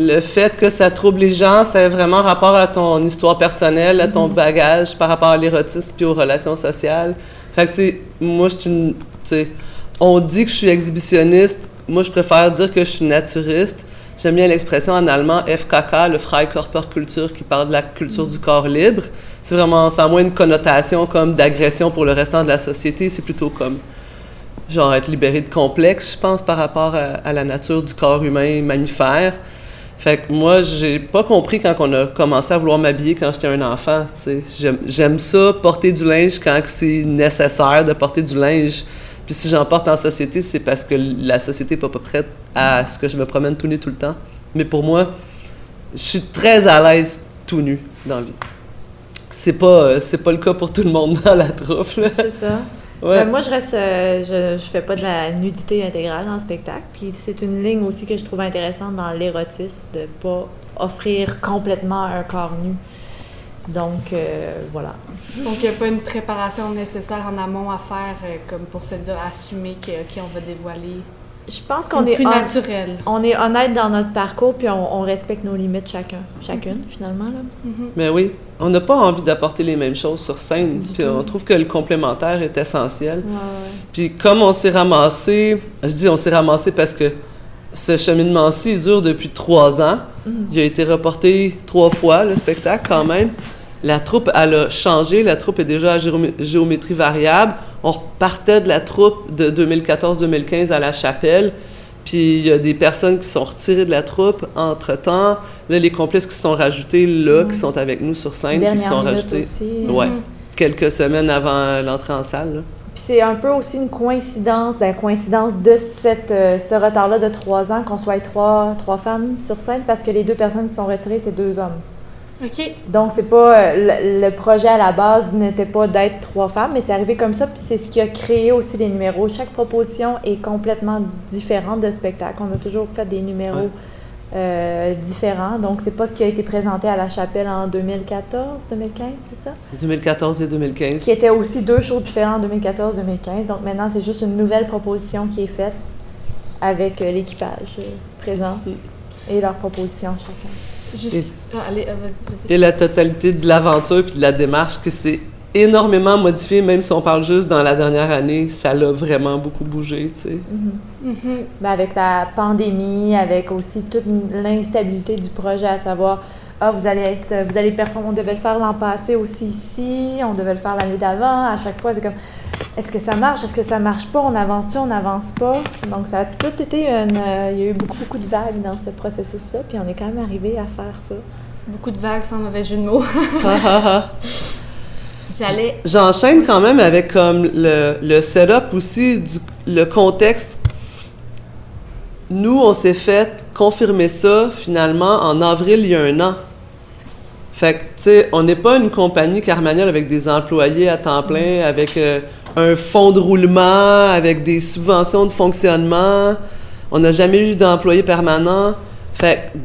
le fait que ça trouble les gens, c'est vraiment rapport à ton histoire personnelle, à ton Mhm. bagage par rapport à l'érotisme puis aux relations sociales. Fait que, tu sais, moi, je suis une. On dit que je suis exhibitionniste. Moi, je préfère dire que je suis naturiste. J'aime bien l'expression en allemand FKK, le Freikörperkultur, qui parle de la culture du corps libre. C'est vraiment, ça a moins une connotation comme d'agression pour le restant de la société. C'est plutôt comme, genre, être libéré de complexes, je pense, par rapport à, à la nature du corps humain mammifère. Fait que moi, j'ai pas compris quand on a commencé à vouloir m'habiller quand j'étais un enfant. J'aime- ça, porter du linge quand c'est nécessaire de porter du linge. Puis si j'en porte en société, c'est parce que la société n'est pas prête à ce que je me promène tout nu tout le temps. Mais pour moi, je suis très à l'aise tout nu dans la vie. C'est pas, euh, c'est pas le cas pour tout le monde dans la troupe. C'est ça. Ouais. Ben, moi, je reste, euh, je, je fais pas de la nudité intégrale dans le spectacle. Puis c'est une ligne aussi que je trouve intéressante dans l'érotisme, de pas offrir complètement un corps nu. Donc, euh, voilà. Donc, il n'y a pas une préparation nécessaire en amont à faire, euh, comme pour se dire, assumer que, OK, on va dévoiler? Je pense Qu'on est, plus hon- naturel. on est honnête dans notre parcours, puis on, on respecte nos limites chacun, chacune, finalement. Là. Mhm. Mais oui, on n'a pas envie d'apporter les mêmes choses sur scène. Du Puis tout. on trouve que le complémentaire est essentiel. Ouais, ouais. Puis comme on s'est ramassé, je dis on s'est ramassé parce que ce cheminement-ci dure depuis trois ans. Mhm. Il a été reporté trois fois, le spectacle, quand même. La troupe, elle a changé. La troupe est déjà à géomé- géométrie variable. On repartait de la troupe de 2014-2015 à la chapelle. Puis il y a des personnes qui sont retirées de la troupe entre-temps. Là, les complices qui sont rajoutés, là, qui sont avec nous sur scène, ils Dernière sont rajoutés aussi. Ouais. Mhm. quelques semaines avant l'entrée en salle. là. Puis c'est un peu aussi une coïncidence, ben coïncidence de cette, euh, ce retard-là de trois ans, qu'on soit trois, trois femmes sur scène, parce que les deux personnes qui sont retirées, c'est deux hommes. OK. Donc, c'est pas. euh, Le, le projet à la base n'était pas d'être trois femmes, mais c'est arrivé comme ça, puis c'est ce qui a créé aussi les numéros. Chaque proposition est complètement différente de spectacle. On a toujours fait des numéros Ouais. euh, différents. Donc, c'est pas ce qui a été présenté à la chapelle en 2014, 2015, c'est ça? 2014 et 2015. Qui était aussi deux shows différents en 2014-2015. Donc, maintenant, c'est juste une nouvelle proposition qui est faite avec euh, l'équipage euh, présent et leurs propositions chacun. Et- Ah, euh, la totalité de l'aventure puis de la démarche qui s'est énormément modifiée, même si on parle juste dans la dernière année, ça l'a vraiment beaucoup bougé, tu sais. Mhm. Mhm. Ben, avec la pandémie, avec aussi toute l'instabilité du projet, à savoir, ah, vous allez être, vous allez performer, on devait le faire l'an passé aussi ici, on devait le faire l'année d'avant, à chaque fois, c'est comme, est-ce que ça marche, est-ce que ça marche pas, on avance-tu, on n'avance pas? Donc, ça a tout été une, euh, il y a eu beaucoup, beaucoup de vagues dans ce processus-là, puis on est quand même arrivé à faire ça. Beaucoup de vagues sans mauvais jeu de mots. J'allais. J'enchaîne quand même avec comme le, le setup aussi, du, le contexte. Nous, on s'est fait confirmer ça finalement en avril il y a un an. Fait que, tu sais, on n'est pas une compagnie Carmagnol avec des employés à temps plein, avec euh, un fonds de roulement, avec des subventions de fonctionnement. On n'a jamais eu d'employés permanents. Fait que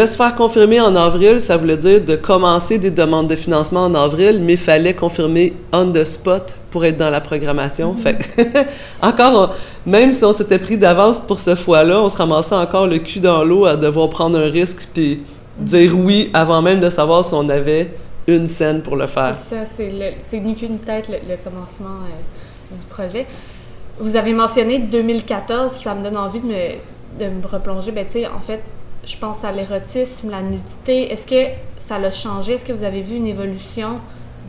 de se faire confirmer en avril, ça voulait dire de commencer des demandes de financement en avril, mais il fallait confirmer on the spot pour être dans la programmation. Fait que, encore, on- même si on s'était pris d'avance pour ce fois-là, on se ramassait encore le cul dans l'eau à devoir prendre un risque puis dire oui avant même de savoir si on avait une scène pour le faire. C'est ça, c'est le- c'est ni qu'une tête le, le commencement euh, du projet. Vous avez mentionné 2014, ça me donne envie de me, de me replonger. Ben, tu sais, en fait, je pense à l'érotisme, la nudité. Est-ce que ça l'a changé? Est-ce que vous avez vu une évolution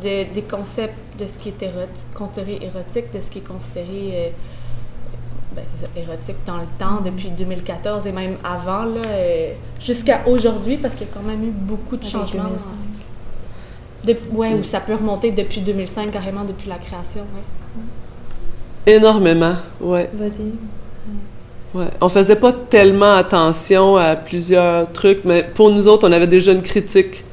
de- des concepts de ce qui est érotique, considéré érotique, de ce qui est considéré euh, ben, érotique dans le temps, depuis 2014 et même avant, là, euh, jusqu'à aujourd'hui, parce qu'il y a quand même eu beaucoup de Avec changements. 2005. De, ouais, ou ça peut remonter depuis 2005, carrément depuis la création. Ouais. Énormément, ouais. Vas-y. Ouais. On faisait pas tellement attention à plusieurs trucs, mais pour nous autres, on avait déjà une critique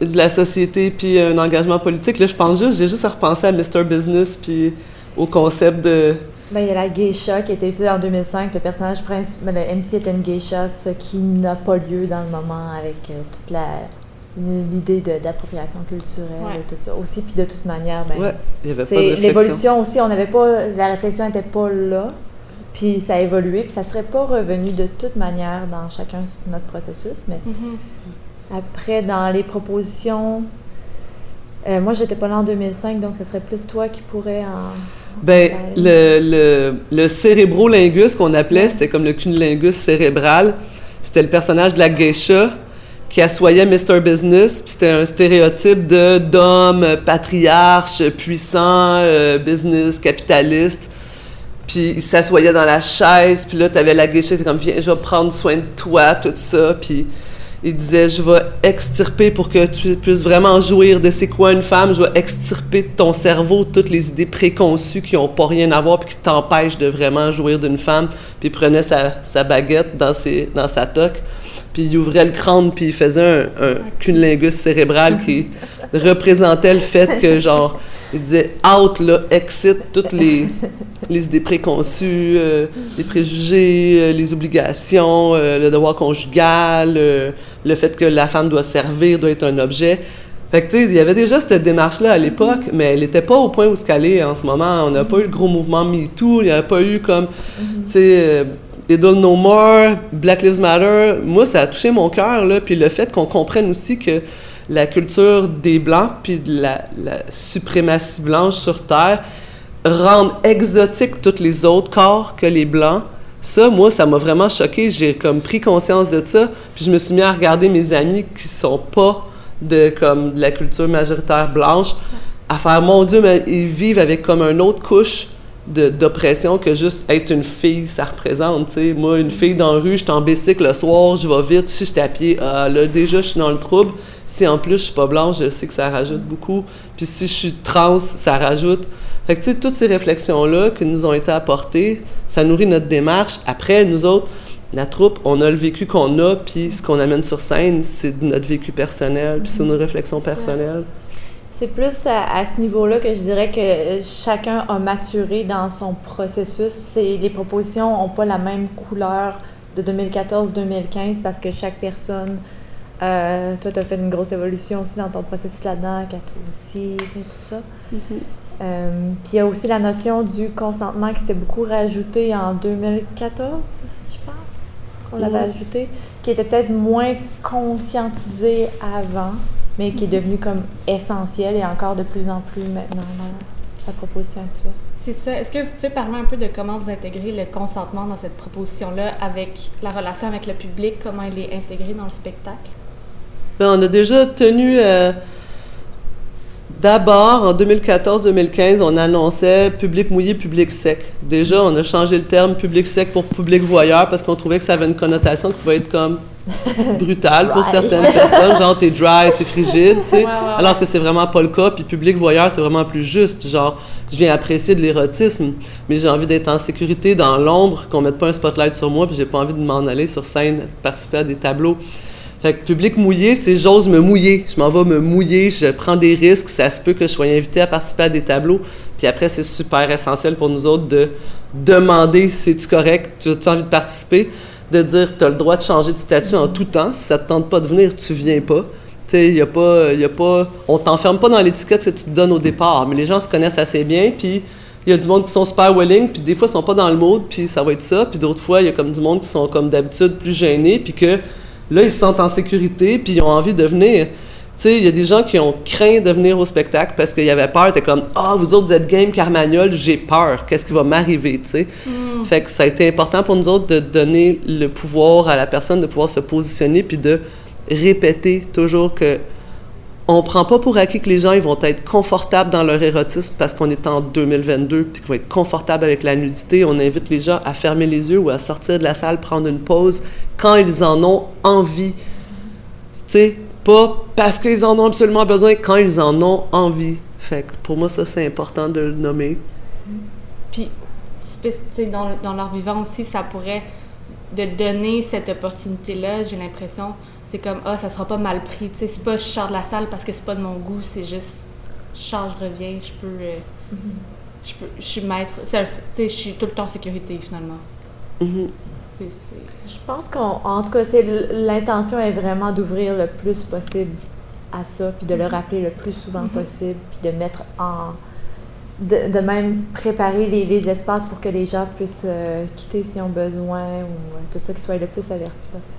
de la société puis un engagement politique. Là, je pense juste, j'ai juste à repenser à Mr. Business puis au concept de... Ben, il y a la geisha qui a été utilisée en 2005. Le personnage principal, le MC était une geisha, ce qui n'a pas lieu dans le moment avec euh, toute la l'idée d'appropriation culturelle Ouais. et tout ça aussi. Puis de toute manière, ben, Ouais, il y avait pas de c'est réflexion. l'évolution aussi. On n'avait pas, la réflexion n'était pas là. Puis ça a évolué, puis ça serait pas revenu de toute manière dans chacun de notre processus, mais Mhm. après, dans les propositions, euh, moi, j'étais pas là en 2005, donc ce serait plus toi qui pourrais en... Ben, le, le, le cérébrolingus qu'on appelait, c'était comme le cunnilingus cérébral. C'était le personnage de la geisha qui assoyait Mr. Business, puis c'était un stéréotype de d'homme euh, patriarche, puissant, euh, business, capitaliste. Puis il s'assoyait dans la chaise, puis là, t'avais la geisha, c'était comme, viens, je vais prendre soin de toi, tout ça. Puis il disait, je vais extirper pour que tu puisses vraiment jouir de c'est quoi une femme, je vais extirper de ton cerveau toutes les idées préconçues qui n'ont pas rien à voir puis qui t'empêchent de vraiment jouir d'une femme. Puis il prenait sa, sa baguette dans, ses, dans sa toque, puis il ouvrait le crâne, puis il faisait un, un cunnilingus cérébral qui représentait le fait que, genre, il disait out, là, excite toutes les, les idées préconçues, euh, les préjugés, euh, les obligations, euh, le devoir conjugal, le fait que la femme doit servir, doit être un objet. Fait que, tu sais, il y avait déjà cette démarche-là à l'époque, mais elle n'était pas au point où ce qu'elle est en ce moment. On n'a pas eu le gros mouvement MeToo, il n'y a pas eu comme, tu sais, Idle No More, Black Lives Matter. Moi, ça a touché mon cœur, là. Puis le fait qu'on comprenne aussi que la culture des Blancs, puis de la, suprématie blanche sur Terre, rendent exotiques tous les autres corps que les Blancs. Ça, moi, ça m'a vraiment choqué. J'ai comme pris conscience de ça. Puis je me suis mis à regarder mes amis qui sont pas de comme de la culture majoritaire blanche, à faire mon Dieu, mais ils vivent avec comme une autre couche d'oppression que juste être une fille, ça représente. Moi, une fille dans la rue, je suis en bicycle le soir, je vais vite. Si je suis à pied, ah, là, déjà, je suis dans le trouble. Si en plus je suis pas blanche, je sais que ça rajoute beaucoup. Puis si je suis trans, ça rajoute. Fait que, tu sais, toutes ces réflexions-là qui nous ont été apportées, ça nourrit notre démarche. Après, nous autres, la troupe, on a le vécu qu'on a, puis ce qu'on amène sur scène, c'est notre vécu personnel, puis c'est nos réflexions personnelles. C'est plus à, à ce niveau-là que je dirais que euh, chacun a maturé dans son processus. Les propositions n'ont pas la même couleur de 2014-2015 parce que chaque personne, euh, toi, tu as fait une grosse évolution aussi dans ton processus là-dedans, Kato aussi, tout ça. Euh, Puis il y a aussi la notion du consentement qui s'était beaucoup rajouté en 2014, je pense, qu'on l'avait Ouais. ajouté, qui était peut-être moins conscientisé avant, mais qui est devenu comme essentiel et encore de plus en plus maintenant dans la proposition actuelle. C'est ça. Est-ce que vous pouvez parler un peu de comment vous intégrez le consentement dans cette proposition-là avec la relation avec le public, comment il est intégré dans le spectacle? Ben, on a déjà tenu. euh, D'abord, en 2014-2015, on annonçait public mouillé, public sec. Déjà, on a changé le terme public sec pour public voyeur parce qu'on trouvait que ça avait une connotation qui pouvait être comme brutale pour certaines personnes, genre t'es dry, t'es frigide, tu sais. Ouais, ouais, ouais. Alors que c'est vraiment pas le cas. Puis public voyeur, c'est vraiment plus juste. Genre, je viens apprécier de l'érotisme, mais j'ai envie d'être en sécurité dans l'ombre, qu'on mette pas un spotlight sur moi, puis j'ai pas envie de m'en aller sur scène, participer à des tableaux. Fait que public mouillé, c'est j'ose me mouiller. Je m'en vais me mouiller, je prends des risques. Ça se peut que je sois invité à participer à des tableaux. Puis après, c'est super essentiel pour nous autres de demander si tu correct, tu as envie de participer, de dire tu as le droit de changer de statut en tout temps. Si ça te tente pas de venir, tu viens pas. Tu y a pas, y a pas, on t'enferme pas dans l'étiquette que tu te donnes au départ, mais les gens se connaissent assez bien, puis il y a du monde qui sont super willing, puis des fois ils sont pas dans le mood, puis ça va être ça, puis d'autres fois il y a comme du monde qui sont comme d'habitude plus gênés, puis que là ils se sentent en sécurité, puis ils ont envie de venir. Sais, il y a des gens qui ont craint de venir au spectacle parce qu'ils avaient peur, t'es comme ah vous autres vous êtes game Carmagnol, j'ai peur, qu'est-ce qui va m'arriver, tu sais? Fait que ça a été important pour nous autres de donner le pouvoir à la personne de pouvoir se positionner puis de répéter toujours que on prend pas pour acquis que les gens ils vont être confortables dans leur érotisme parce qu'on est en 2022 puis qu'ils vont être confortables avec la nudité. On invite les gens à fermer les yeux ou à sortir de la salle, prendre une pause quand ils en ont envie. Tu sais, pas parce qu'ils en ont absolument besoin, quand ils en ont envie. Fait que pour moi, ça, c'est important de le nommer. Puis, spé- tu sais, dans, dans leur vivant aussi, ça pourrait de donner cette opportunité-là, j'ai l'impression, c'est comme, ah, ça sera pas mal pris. Tu sais, c'est pas je sors de la salle parce que c'est pas de mon goût, c'est juste, je sors, je reviens, je peux. euh, je, peux je suis maître. Tu sais, je suis tout le temps en sécurité finalement. Mhm. C'est- Je pense qu'en en tout cas, l'intention est vraiment d'ouvrir le plus possible à ça, puis de le rappeler le plus souvent Mhm. possible, puis de mettre en de, de même préparer les, les espaces pour que les gens puissent euh, quitter s'ils ont besoin ou euh, tout ça, qu'ils soient le plus avertis possible.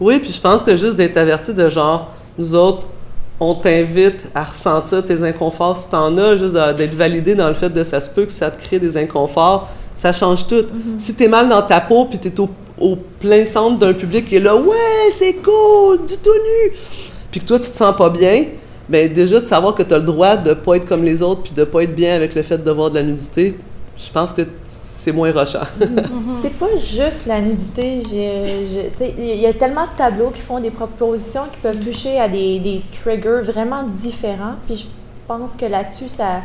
Oui, puis je pense que juste d'être averti de genre, nous autres, on t'invite à ressentir tes inconforts si t'en as, juste d'être validé dans le fait de ça se peut que ça te crée des inconforts, ça change tout. Si t'es mal dans ta peau puis t'es au, au plein centre d'un public qui est là, ouais, c'est cool, du tout nu, puis que toi tu te sens pas bien, ben déjà de savoir que t'as le droit de pas être comme les autres puis de pas être bien avec le fait de voir de la nudité, je pense que c'est moins rochant. C'est pas juste la nudité. Il y a tellement de tableaux qui font des propositions qui peuvent toucher à des, des triggers vraiment différents. Puis je pense que là-dessus, ça,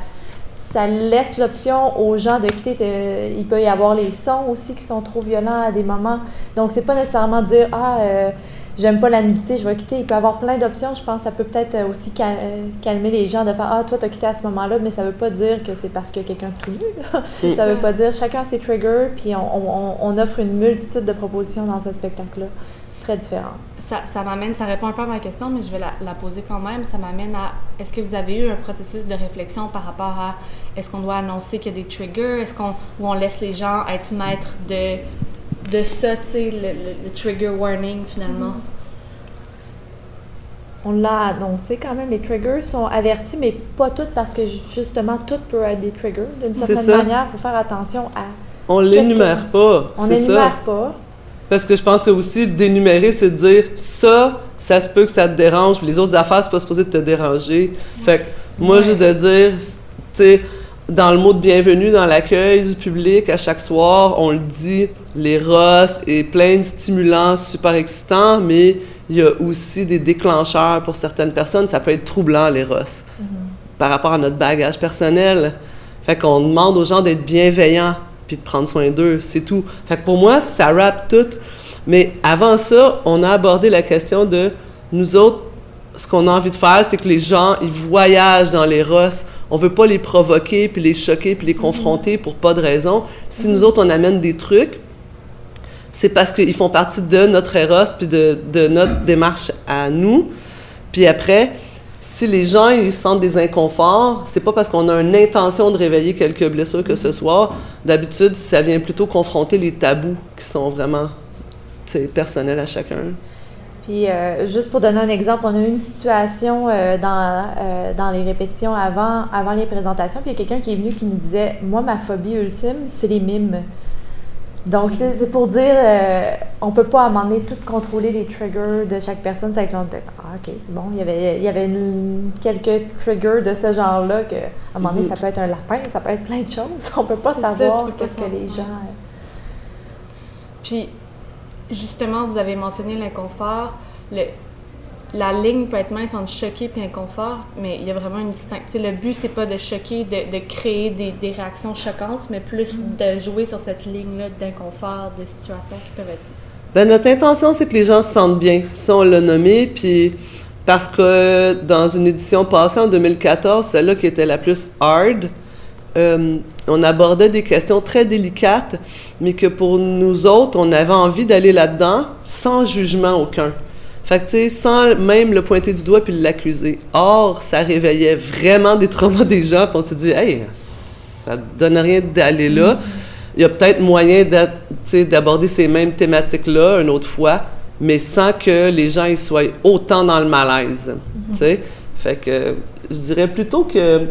ça laisse l'option aux gens de quitter. te- Il peut y avoir les sons aussi qui sont trop violents à des moments. Donc, c'est pas nécessairement dire Ah, euh, j'aime pas la nudité, je vais quitter. Il peut y avoir plein d'options. Je pense que ça peut peut-être euh, aussi cal- euh, calmer les gens de faire Ah, toi, t'as quitté à ce moment-là, mais ça veut pas dire que c'est parce a quelqu'un tout nu. Ça veut pas dire chacun ses triggers, puis on, on- on offre une multitude de propositions dans ce spectacle-là, très. Ça, ça m'amène, ça répond un peu à ma question, mais je vais la, la poser quand même. Ça m'amène à est-ce que vous avez eu un processus de réflexion par rapport à est-ce qu'on doit annoncer qu'il y a des triggers, est-ce qu'on ou on laisse les gens être maîtres de de ça, tu sais, le, le- le trigger warning finalement? On l'a annoncé quand même, les triggers sont avertis, mais pas toutes parce que justement, tout peut être des triggers. D'une certaine ça. manière, il faut faire attention à. On l'énumère pas, On n'énumère pas. Parce que je pense que aussi, dénumérer, c'est de dire ça, ça se peut que ça te dérange, puis les autres affaires, c'est pas supposé de te déranger. Fait que moi, juste de dire, tu sais, dans le mot de bienvenue, dans l'accueil du public, à chaque soir, on le dit, les rosses et plein de stimulants super excitants, mais il y a aussi des déclencheurs pour certaines personnes. Ça peut être troublant, les rosses, par rapport à notre bagage personnel. Fait qu'on demande aux gens d'être bienveillants puis de prendre soin d'eux, c'est tout. Fait que pour moi, ça rappe tout. Mais avant ça, on a abordé la question de nous autres, ce qu'on a envie de faire, c'est que les gens, ils voyagent dans les rosses. On veut pas les provoquer, puis les choquer, puis les confronter pour pas de raison. Si nous autres, on amène des trucs, c'est parce qu'ils font partie de notre Eros, puis de, de notre démarche à nous. Puis après, si les gens ils sentent des inconforts, c'est pas parce qu'on a une intention de réveiller quelques blessures que ce soit. D'habitude, ça vient plutôt confronter les tabous qui sont vraiment personnels à chacun. Puis, euh, juste pour donner un exemple, on a eu une situation euh, dans, euh, dans les répétitions avant, avant les présentations, puis il y a quelqu'un qui est venu qui nous disait Moi, ma phobie ultime, c'est les mimes. Donc, c'est pour dire, euh, on peut pas à un moment donné tout contrôler les triggers de chaque personne. C'est que l'on était, ah, ok, c'est bon. Il y avait, il y avait une- quelques triggers de ce genre-là que, à un moment donné, ça peut être un lapin, ça peut être plein de choses. On peut pas savoir qu'est-ce que les gens. Puis, justement, vous avez mentionné l'inconfort. Le, la ligne peut être mince entre choquer et inconfort, mais il y a vraiment une distinction. Le but, c'est pas de choquer, de, de créer des, des réactions choquantes, mais plus de jouer sur cette ligne-là d'inconfort, de situations qui peuvent être. Ben, notre intention, c'est que les gens se sentent bien. Ça, on l'a nommé, puis parce que dans une édition passée, en 2014, celle-là qui était la plus hard, euh, on abordait des questions très délicates, mais que pour nous autres, on avait envie d'aller là-dedans sans jugement aucun. Fait que, tu sais, sans même le pointer du doigt puis l'accuser. Or, ça réveillait vraiment des traumas des gens, puis on s'est dit, hey, ça donne rien d'aller là. Il y a peut-être moyen d'aborder ces mêmes thématiques-là une autre fois, mais sans que les gens ils soient autant dans le malaise. tu sais. Fait que je dirais plutôt que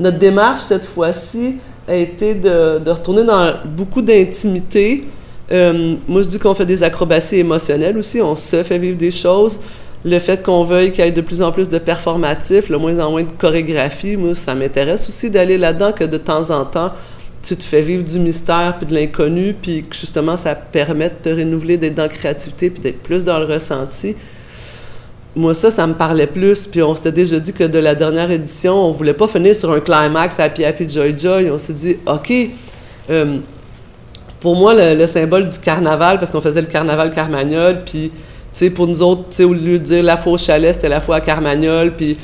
notre démarche cette fois-ci a été de retourner dans beaucoup d'intimité. Euh, moi, je dis qu'on fait des acrobaties émotionnelles aussi. On se fait vivre des choses. Le fait qu'on veuille qu'il y ait de plus en plus de performatifs, le moins en moins de chorégraphie, moi, ça m'intéresse aussi d'aller là-dedans, que de temps en temps, tu te fais vivre du mystère puis de l'inconnu, puis que justement, ça permet de te renouveler, d'être dans la créativité puis d'être plus dans le ressenti. Moi, ça, ça me parlait plus. Puis on s'était déjà dit que de la dernière édition, on voulait pas finir sur un climax Happy Happy Joy Joy. On s'est dit, OK, euh, pour moi, le, le symbole du carnaval, parce qu'on faisait le carnaval Carmagnol, puis, tu sais, pour nous autres, au lieu de dire la fois au chalet, c'était la fois à Carmagnol, puis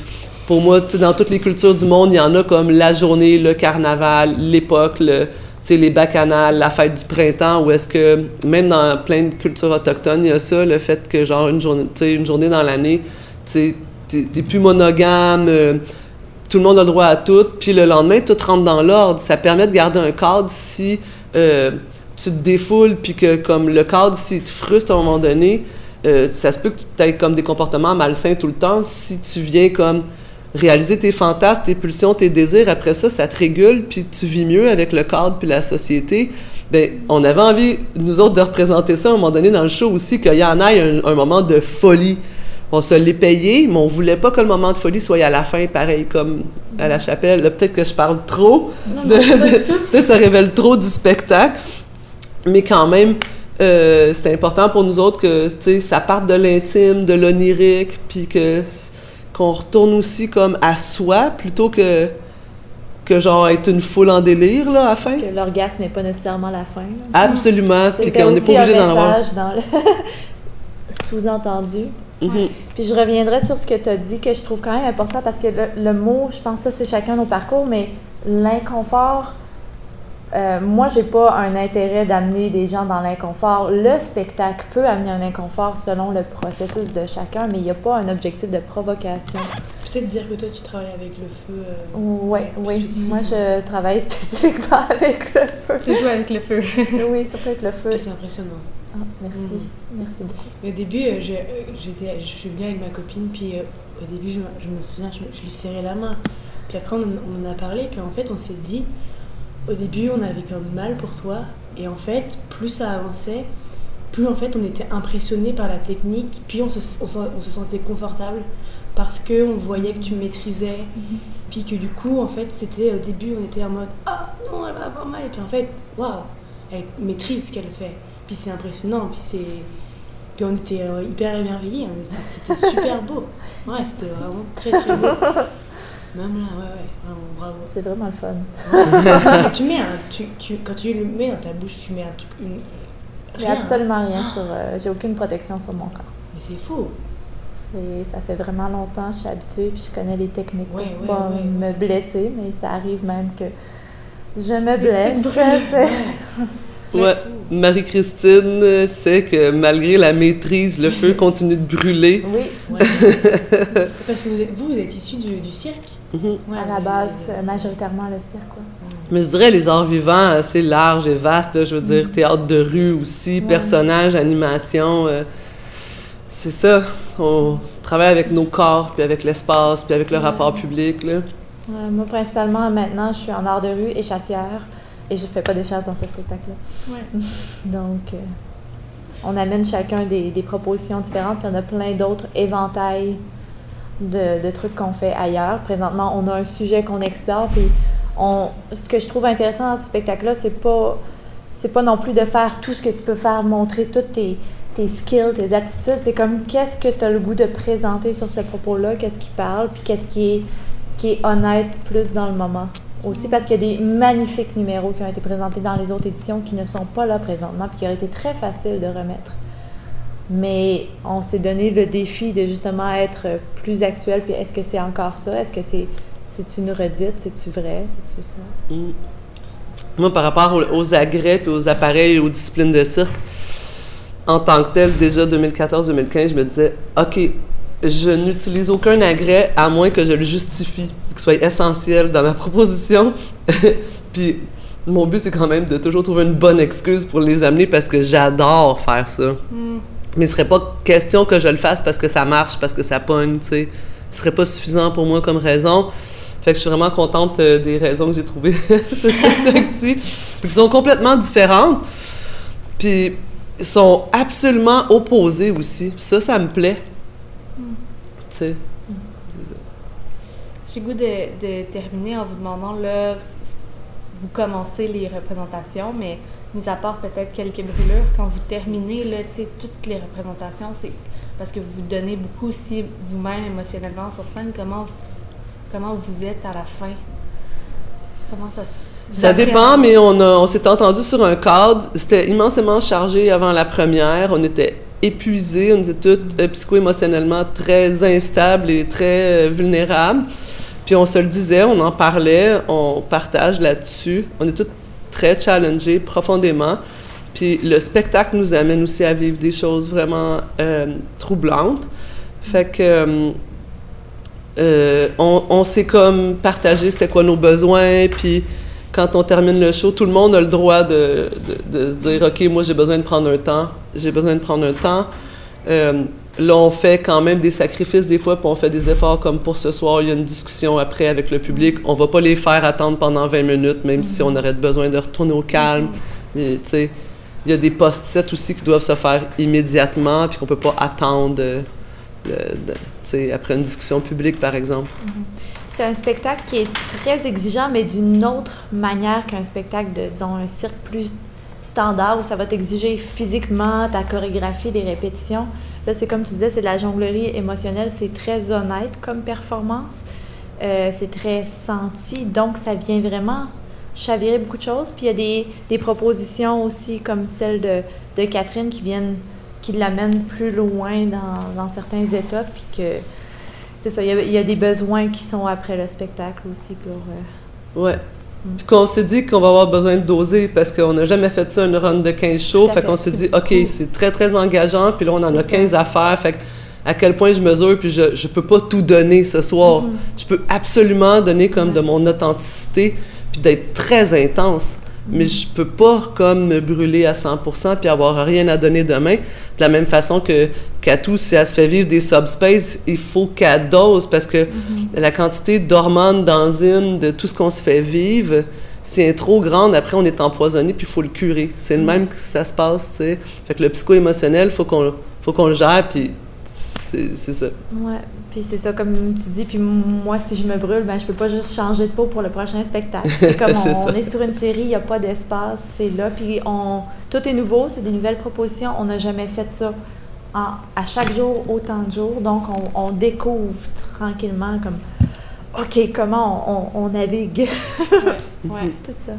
pour moi, dans toutes les cultures du monde, il y en a comme la journée, le carnaval, l'époque, le, les bacchanales, la fête du printemps, où est-ce que, même dans plein de cultures autochtones, il y a ça, le fait que, genre, une journée, une journée dans l'année, tu t'es plus monogame, euh, tout le monde a le droit à tout, puis le lendemain, tout rentre dans l'ordre. Ça permet de garder un cadre si euh, tu te défoules, puis que comme le cadre, s'il te frustre à un moment donné, euh, ça se peut que tu aies comme des comportements malsains tout le temps. Si tu viens comme réaliser tes fantasmes, tes pulsions, tes désirs, après ça, ça te régule, puis tu vis mieux avec le cadre puis la société. Bien, on avait envie, nous autres, de représenter ça à un moment donné dans le show aussi, qu'il y en ait un, un moment de folie on se l'est payé, mais on voulait pas que le moment de folie soit à la fin, pareil comme à la chapelle. Peut-être que je parle trop, peut-être ça révèle trop du spectacle, mais quand même, euh, c'est important pour nous autres que ça parte de l'intime, de l'onirique, puis que qu'on retourne aussi comme à soi plutôt que que genre être une foule en délire là à la fin. Que l'orgasme n'est pas nécessairement la fin. Absolument, puis qu'on n'est pas obligé d'en avoir. dans le sous-entendu. Mhm. Puis je reviendrai sur ce que tu as dit, que je trouve quand même important, parce que le, mot, je pense que ça, c'est chacun nos parcours, mais l'inconfort, euh, moi, j'ai pas un intérêt d'amener des gens dans l'inconfort. Le spectacle peut amener un inconfort selon le processus de chacun, mais il n'y a pas un objectif de provocation. Peut-être dire que toi, tu travailles avec le feu. Euh, oui, oui. Moi, je travaille spécifiquement avec le feu. Tu joues avec le feu. oui, surtout avec le feu. C'est impressionnant. Ah, merci, mm. merci beaucoup. Au début, euh, euh, j'étais, je suis venue avec ma copine, puis euh, au début, je, me souviens, je, lui serrais la main. Puis après, on, en a parlé, puis en fait, on s'est dit, au début, on avait comme mal pour toi, et en fait, plus ça avançait, plus en fait, on était impressionné par la technique, puis on se, on, se sentait confortable parce que on voyait que tu maîtrisais, mm-hmm. puis que du coup, en fait, c'était au début, on était en mode, ah non, elle va avoir mal, et puis en fait, waouh, elle maîtrise ce qu'elle fait. Puis c'est impressionnant. Puis c'est. Puis on était euh, hyper émerveillés. C'était super beau. Ouais, c'était vraiment très très beau. Même là, ouais, ouais, vraiment bravo. C'est vraiment le fun. tu mets un, tu, tu, quand tu le mets dans ta bouche, tu mets un truc. Une, J'ai absolument rien sur. Euh, j'ai aucune protection sur mon corps. Mais c'est fou. Ça fait vraiment longtemps, je suis habituée, puis je connais les techniques pour ne pas me blesser, mais ça arrive même que je me blesse. Ouais. Marie-Christine sait que malgré la maîtrise, le feu continue de brûler. Oui. Parce que vous êtes, vous, êtes issu du, cirque? Mhm. à la base, majoritairement le cirque. Mais je dirais les arts vivants assez larges et vastes. je veux dire, mhm. théâtre de rue aussi, personnages, animation. Euh, c'est ça. On travaille avec nos corps, puis avec l'espace, puis avec le rapport public. Là. moi, principalement, maintenant, je suis en art de rue et chassière. Et je fais pas de chasse dans ce spectacle-là. Donc, euh, on amène chacun des, propositions différentes, puis on a plein d'autres éventails de, trucs qu'on fait ailleurs. Présentement, on a un sujet qu'on explore, puis on, ce que je trouve intéressant dans ce spectacle-là, c'est pas c'est pas non plus de faire tout ce que tu peux faire, montrer toutes tes, tes skills, tes aptitudes. C'est comme qu'est-ce que tu as le goût de présenter sur ce propos-là, qu'est-ce qui parle, puis qu'est-ce qui est, qui est honnête plus dans le moment. Aussi? Parce qu'il y a des magnifiques numéros qui ont été présentés dans les autres éditions qui ne sont pas là présentement, puis qui auraient été très faciles de remettre. Mais on s'est donné le défi de justement être plus actuel, puis est-ce que c'est encore ça? Est-ce que c'est c'est une redite? C'est-tu vrai? C'est-tu ça? Mm. Moi, par rapport aux, agrès, puis aux appareils, aux disciplines de cirque, en tant que tel, déjà 2014-2015, je me disais, OK, je n'utilise aucun agrès à moins que je le justifie qui soit essentiel dans ma proposition. Puis mon but, c'est quand même de toujours trouver une bonne excuse pour les amener parce que j'adore faire ça. Mm. Mais ce serait pas question que je le fasse parce que ça marche, parce que ça pogne, tu sais. Ce serait pas suffisant pour moi comme raison. Fait que je suis vraiment contente euh, des raisons que j'ai trouvées ce spectacle-ci. Puis qui sont complètement différentes. Puis sont absolument opposées aussi. Ça, ça me plaît. Mm. Tu sais. J'ai goût de, terminer en vous demandant, là, vous commencez les représentations, mais mis à part peut-être quelques brûlures, quand vous terminez, là, toutes les représentations, c'est parce que vous vous donnez beaucoup aussi vous-même émotionnellement sur scène. Comment vous, comment vous êtes à la fin? Comment ça se... Ça dépend, mais on, on s'est entendu sur un cadre. C'était immensément chargé avant la première. On était épuisés, on était tous euh, psycho-émotionnellement très instables et très euh, vulnérables. Puis on se le disait, on en parlait, on partage là-dessus. On est tous très challengés profondément. Puis le spectacle nous amène aussi à vivre des choses vraiment euh, troublantes. Fait que euh, euh, on, s'est comme partagé c'était quoi nos besoins, puis quand on termine le show, tout le monde a le droit de, se dire OK, moi j'ai besoin de prendre un temps, j'ai besoin de prendre un temps. Là, on fait quand même des sacrifices des fois, puis on fait des efforts comme pour ce soir, il y a une discussion après avec le public. On va pas les faire attendre pendant 20 minutes, même si on aurait besoin de retourner au calme. Il y a des post-it aussi qui doivent se faire immédiatement, puis qu'on peut pas attendre euh, après une discussion publique, par exemple. C'est un spectacle qui est très exigeant, mais d'une autre manière qu'un spectacle de, disons, un cirque plus standard où ça va t'exiger physiquement ta chorégraphie, des répétitions. Là, c'est comme tu disais, c'est de la jonglerie émotionnelle, c'est très honnête comme performance. Euh, c'est très senti, donc ça vient vraiment chavirer beaucoup de choses. Puis il y a des, des propositions aussi comme celle de, de Catherine qui viennent, qui l'amènent plus loin dans, certains états, puis que c'est ça, il y, a, il y a des besoins qui sont après le spectacle aussi pour... euh, Ouais. Puis qu'on s'est dit qu'on va avoir besoin de doser parce qu'on n'a jamais fait ça, une run de 15 shows. Fait fait. qu'on s'est dit, OK, c'est très, très engageant. Puis là, on en a C'est ça. 15 à faire. Fait à quel point je mesure, puis je, je peux pas tout donner ce soir. Je peux absolument donner comme de mon authenticité, puis d'être très intense. Mais je peux pas comme me brûler à 100% puis avoir rien à donner demain. De la même façon que Katou, si elle se fait vivre des subspace, il faut qu'elle dose parce que la quantité d'hormones, d'enzymes, de tout ce qu'on se fait vivre, si elle est trop grande, après on est empoisonné puis il faut le curer. C'est le même que ça se passe, tu sais. Fait que le psycho-émotionnel, faut qu'on faut qu'on le gère puis c'est ça. Ouais, puis c'est ça, comme tu dis, puis moi, si je me brûle, ben, je peux pas juste changer de peau pour le prochain spectacle. C'est comme on, on est sur une série, il n'y a pas d'espace, c'est là, puis on, tout est nouveau, c'est des nouvelles propositions, on n'a jamais fait ça en- à chaque jour, autant de jours, donc on, on découvre tranquillement comme, OK, comment on, on- on navigue Ouais. tout ça.